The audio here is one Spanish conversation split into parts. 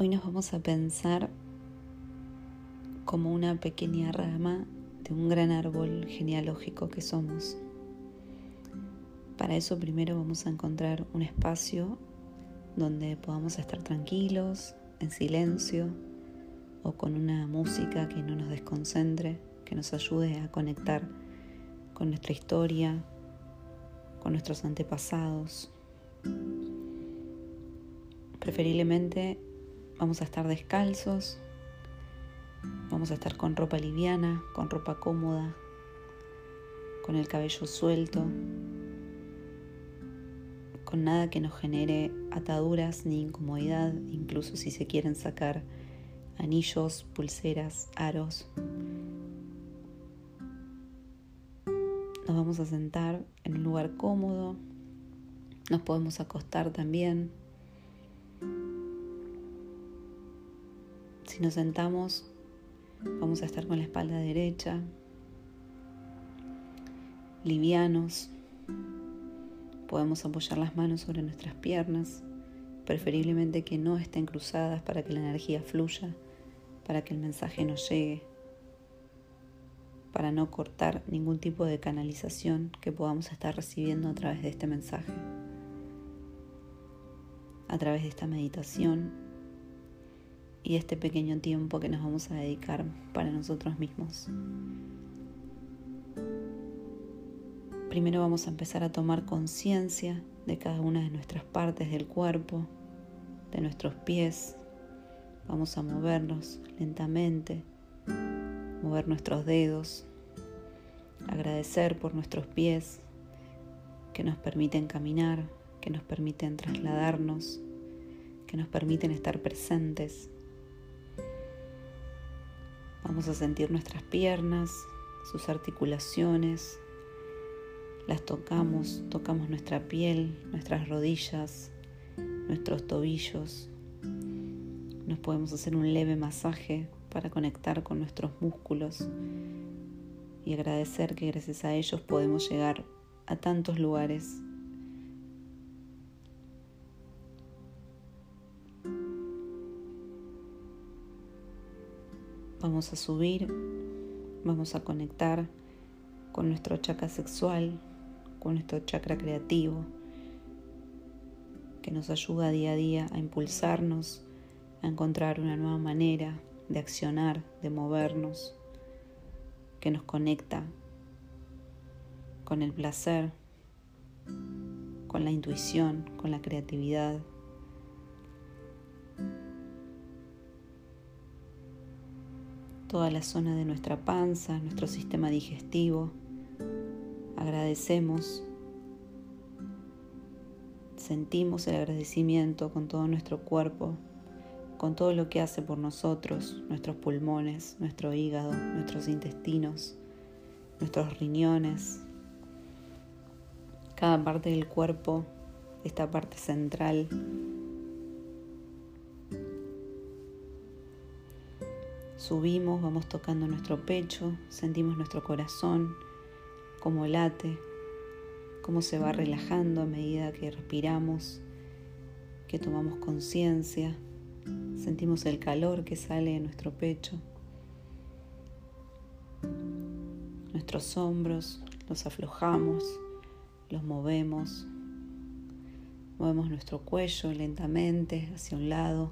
Hoy nos vamos a pensar como una pequeña rama de un gran árbol genealógico que somos. Para eso primero vamos a encontrar un espacio donde podamos estar tranquilos, en silencio o con una música que no nos desconcentre, que nos ayude a conectar con nuestra historia, con nuestros antepasados. Preferiblemente Vamos a estar descalzos, vamos a estar con ropa liviana, con ropa cómoda, con el cabello suelto, con nada que nos genere ataduras ni incomodidad, incluso si se quieren sacar anillos, pulseras, aros. Nos vamos a sentar en un lugar cómodo, nos podemos acostar también Si nos sentamos, vamos a estar con la espalda derecha, livianos. Podemos apoyar las manos sobre nuestras piernas, preferiblemente que no estén cruzadas para que la energía fluya, para que el mensaje nos llegue, para no cortar ningún tipo de canalización que podamos estar recibiendo a través de este mensaje. A través de esta meditación y este pequeño tiempo que nos vamos a dedicar para nosotros mismos. Primero vamos a empezar a tomar conciencia de cada una de nuestras partes del cuerpo, de nuestros pies. Vamos a movernos lentamente, mover nuestros dedos, agradecer por nuestros pies que nos permiten caminar, que nos permiten trasladarnos, que nos permiten estar presentes Vamos a sentir nuestras piernas, sus articulaciones. Las tocamos, tocamos nuestra piel, nuestras rodillas, nuestros tobillos. Nos podemos hacer un leve masaje para conectar con nuestros músculos y agradecer que gracias a ellos podemos llegar a tantos lugares Vamos a subir, vamos a conectar con nuestro chakra sexual, con nuestro chakra creativo, que nos ayuda día a día a impulsarnos, a encontrar una nueva manera de accionar, de movernos, que nos conecta con el placer, con la intuición, con la creatividad. Toda la zona de nuestra panza, nuestro sistema digestivo. Agradecemos, sentimos el agradecimiento con todo nuestro cuerpo, con todo lo que hace por nosotros, nuestros pulmones, nuestro hígado, nuestros intestinos, nuestros riñones, cada parte del cuerpo, esta parte central Subimos, vamos tocando nuestro pecho, sentimos nuestro corazón, cómo late, cómo se va relajando a medida que respiramos, que tomamos conciencia, sentimos el calor que sale de nuestro pecho. Nuestros hombros los aflojamos, los movemos, movemos nuestro cuello lentamente hacia un lado,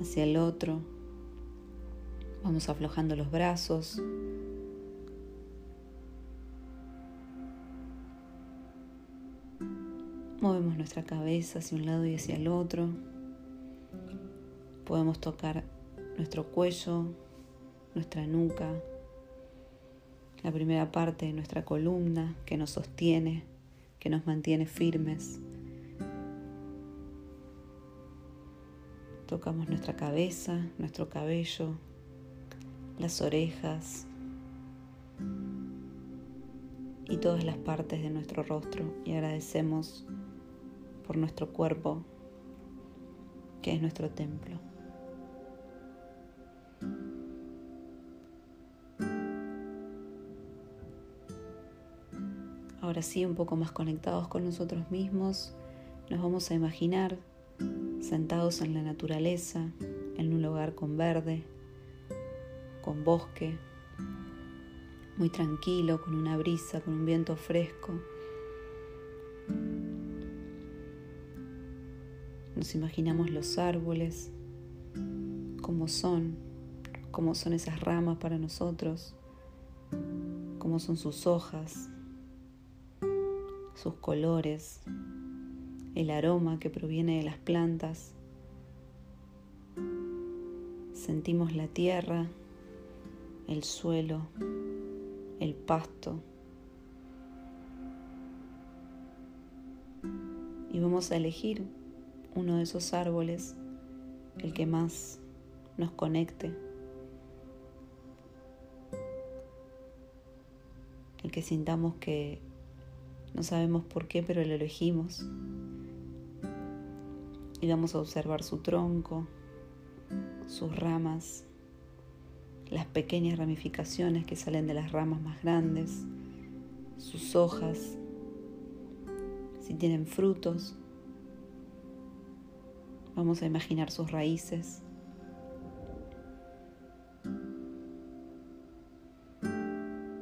hacia el otro Vamos aflojando los brazos. Movemos nuestra cabeza hacia un lado y hacia el otro. Podemos tocar nuestro cuello, nuestra nuca, la primera parte de nuestra columna que nos sostiene, que nos mantiene firmes. Tocamos nuestra cabeza, nuestro cabello, las orejas y todas las partes de nuestro rostro y agradecemos por nuestro cuerpo que es nuestro templo. Ahora sí, un poco más conectados con nosotros mismos, nos vamos a imaginar sentados en la naturaleza, en un lugar con verde, con bosque, muy tranquilo, con una brisa, con un viento fresco. Nos imaginamos los árboles, cómo son, cómo son esas ramas para nosotros, cómo son sus hojas, sus colores, el aroma que proviene de las plantas. Sentimos la tierra, el suelo, el pasto. Y vamos a elegir uno de esos árboles, el que más nos conecte, el que sintamos que no sabemos por qué, pero lo elegimos. Y vamos a observar su tronco, sus ramas, las pequeñas ramificaciones que salen de las ramas más grandes, sus hojas, si tienen frutos. Vamos a imaginar sus raíces.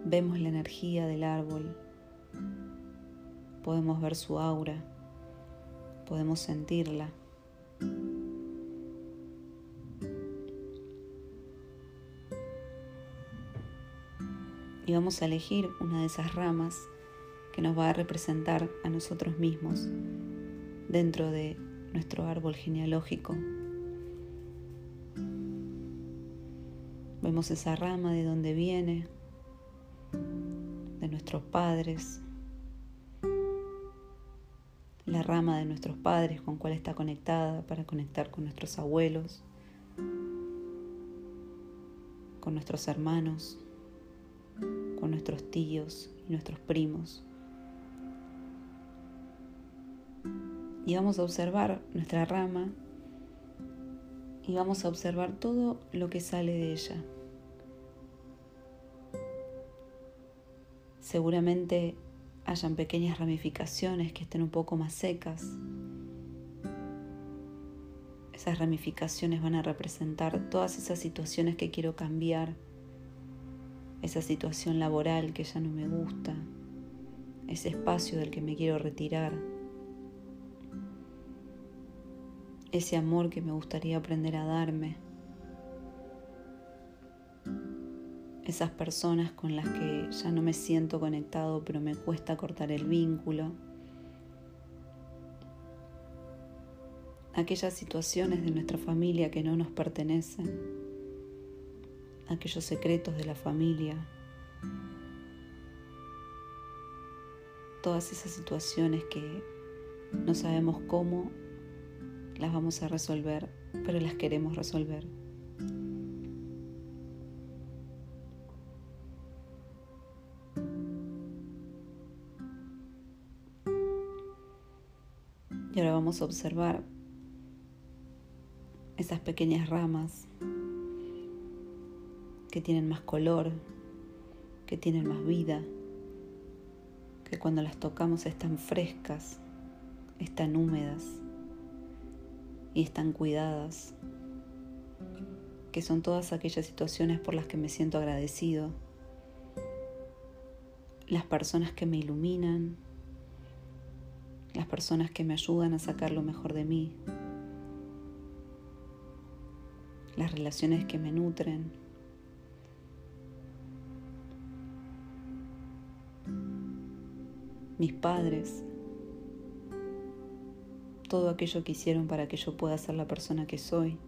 Vemos la energía del árbol podemos ver su aura, podemos sentirla. Y vamos a elegir una de esas ramas que nos va a representar a nosotros mismos dentro de nuestro árbol genealógico. Vemos esa rama de donde viene, de nuestros padres, la rama de nuestros padres con cuál está conectada para conectar con nuestros abuelos, con nuestros hermanos, con nuestros tíos y nuestros primos. Y vamos a observar nuestra rama y vamos a observar todo lo que sale de ella. Seguramente hayan pequeñas ramificaciones que estén un poco más secas. Esas ramificaciones van a representar todas esas situaciones que quiero cambiar, esa situación laboral que ya no me gusta, ese espacio del que me quiero retirar, ese amor que me gustaría aprender a darme. esas personas con las que ya no me siento conectado, pero me cuesta cortar el vínculo. Aquellas situaciones de nuestra familia que no nos pertenecen, aquellos secretos de la familia, todas esas situaciones que no sabemos cómo las vamos a resolver, pero las queremos resolver. Y ahora vamos a observar esas pequeñas ramas que tienen más color, que tienen más vida, que cuando las tocamos están frescas, están húmedas y están cuidadas, que son todas aquellas situaciones por las que me siento agradecido, las personas que me iluminan, las personas que me ayudan a sacar lo mejor de mí, las relaciones que me nutren, mis padres, todo aquello que hicieron para que yo pueda ser la persona que soy,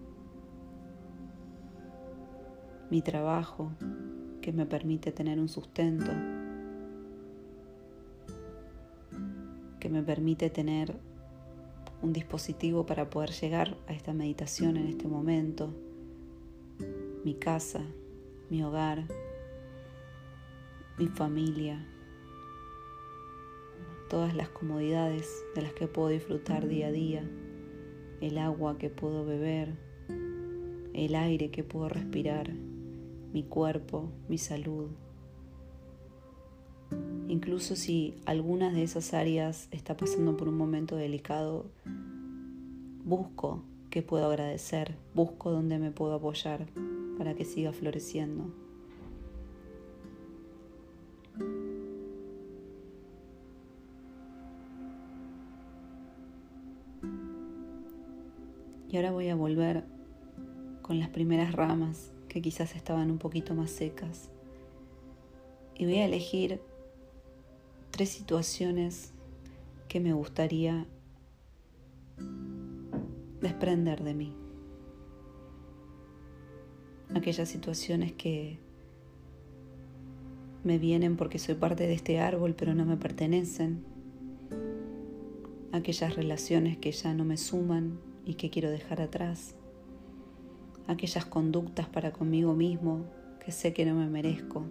mi trabajo que me permite tener un sustento, que me permite tener un dispositivo para poder llegar a esta meditación en este momento, mi casa, mi hogar, mi familia, todas las comodidades de las que puedo disfrutar día a día, el agua que puedo beber, el aire que puedo respirar, mi cuerpo, mi salud. Incluso si algunas de esas áreas está pasando por un momento delicado, busco qué puedo agradecer, busco dónde me puedo apoyar para que siga floreciendo. Y ahora voy a volver con las primeras ramas que quizás estaban un poquito más secas. Y voy a elegir tres situaciones que me gustaría desprender de mí. Aquellas situaciones que me vienen porque soy parte de este árbol pero no me pertenecen. Aquellas relaciones que ya no me suman y que quiero dejar atrás. Aquellas conductas para conmigo mismo que sé que no me merezco.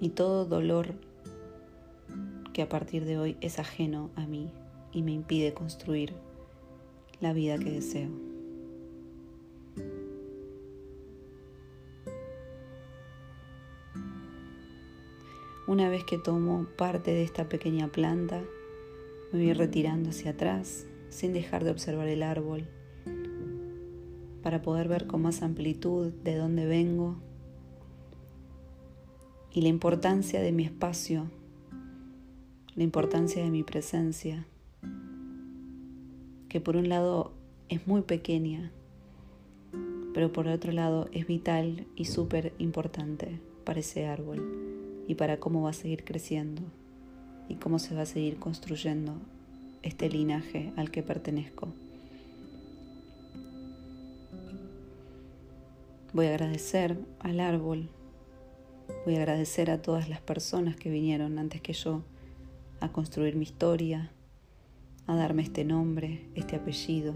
Y todo dolor que a partir de hoy es ajeno a mí y me impide construir la vida que deseo. Una vez que tomo parte de esta pequeña planta, me voy retirando hacia atrás sin dejar de observar el árbol para poder ver con más amplitud de dónde vengo y la importancia de mi espacio, la importancia de mi presencia, que por un lado es muy pequeña, pero por otro lado es vital y súper importante para ese árbol y para cómo va a seguir creciendo y cómo se va a seguir construyendo este linaje al que pertenezco. Voy a agradecer al árbol, voy a agradecer a todas las personas que vinieron antes que yo a construir mi historia, a darme este nombre, este apellido.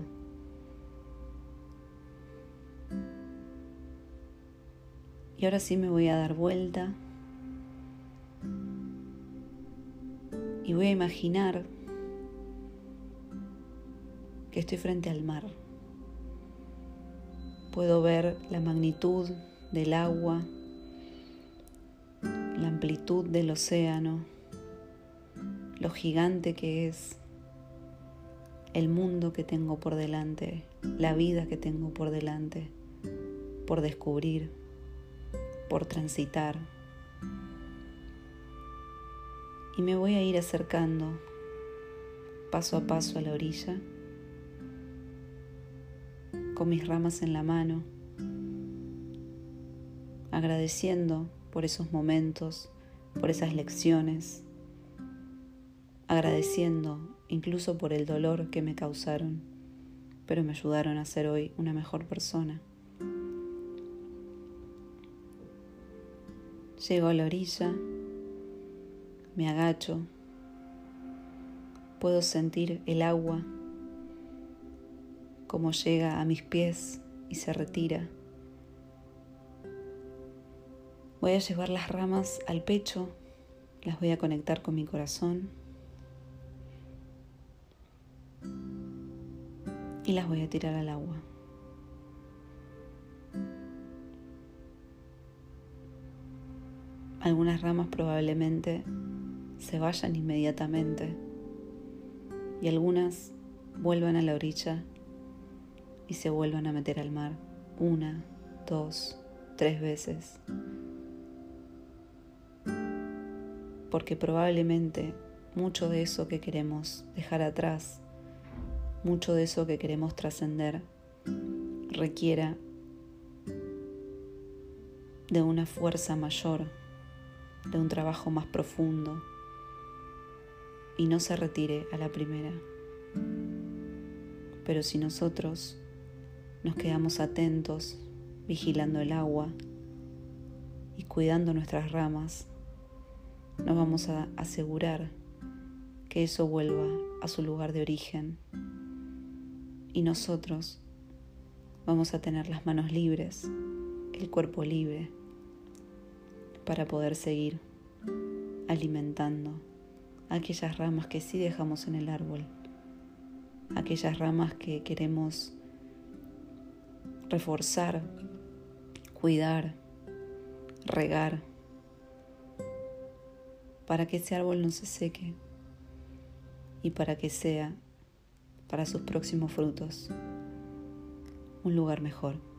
Y ahora sí me voy a dar vuelta y voy a imaginar que estoy frente al mar. Puedo ver la magnitud del agua, la amplitud del océano, lo gigante que es el mundo que tengo por delante, la vida que tengo por delante, por descubrir, por transitar y me voy a ir acercando paso a paso a la orilla con mis ramas en la mano, agradeciendo por esos momentos, por esas lecciones, agradeciendo incluso por el dolor que me causaron, pero me ayudaron a ser hoy una mejor persona. Llego a la orilla me agacho, puedo sentir el agua como llega a mis pies y se retira. Voy a llevar las ramas al pecho, las voy a conectar con mi corazón y las voy a tirar al agua. Algunas ramas probablemente se vayan inmediatamente y algunas vuelvan a la orilla y se vuelvan a meter al mar una, dos, tres veces. Porque probablemente mucho de eso que queremos dejar atrás, mucho de eso que queremos trascender, requiera de una fuerza mayor, de un trabajo más profundo, y no se retire a la primera. Pero si nosotros nos quedamos atentos, vigilando el agua y cuidando nuestras ramas, nos vamos a asegurar que eso vuelva a su lugar de origen y nosotros vamos a tener las manos libres, el cuerpo libre, para poder seguir alimentando aquellas ramas que sí dejamos en el árbol, aquellas ramas que queremos reforzar, cuidar, regar, para que ese árbol no se seque y para que sea para sus próximos frutos. Un lugar mejor.